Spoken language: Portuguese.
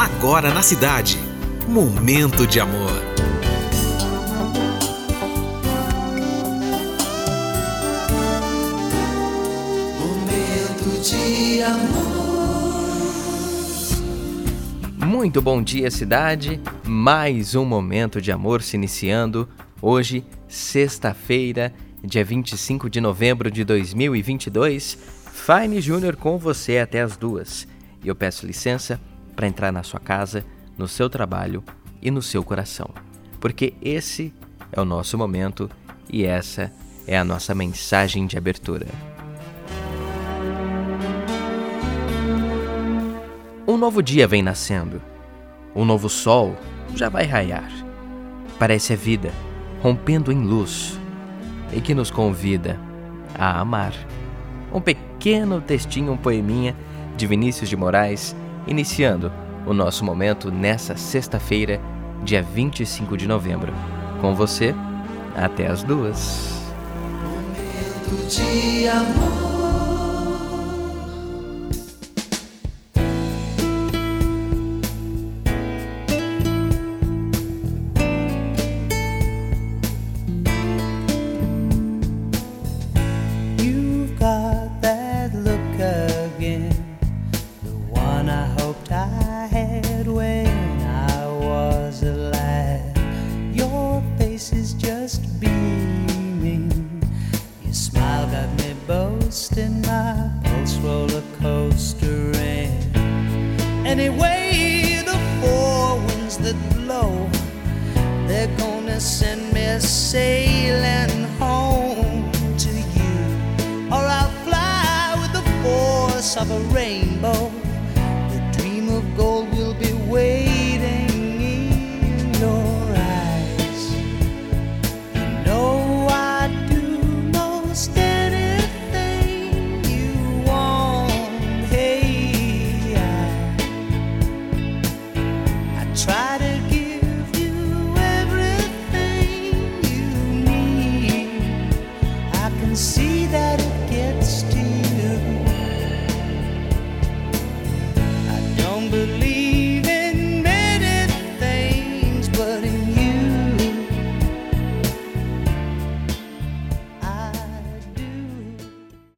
Agora na cidade. Momento de amor. Momento de amor. Muito bom dia, cidade. Mais um momento de amor se iniciando. Hoje, sexta-feira, dia 25 de novembro de 2022. Fine Júnior com você até as duas. E eu peço licença para entrar na sua casa, no seu trabalho e no seu coração. Porque esse é o nosso momento e essa é a nossa mensagem de abertura. Um novo dia vem nascendo. Um novo sol já vai raiar. Parece a vida rompendo em luz e que nos convida a amar. Um pequeno textinho, um poeminha de Vinícius de Moraes, iniciando o nosso momento nessa sexta-feira, dia 25 de novembro. Com você, até as duas. Face is just beaming, your smile got me boasting, my pulse roller coaster. coastering. Anyway, the four winds that blow, they're gonna send me sailing home to you. Or I'll fly with the force of a rainbow. try.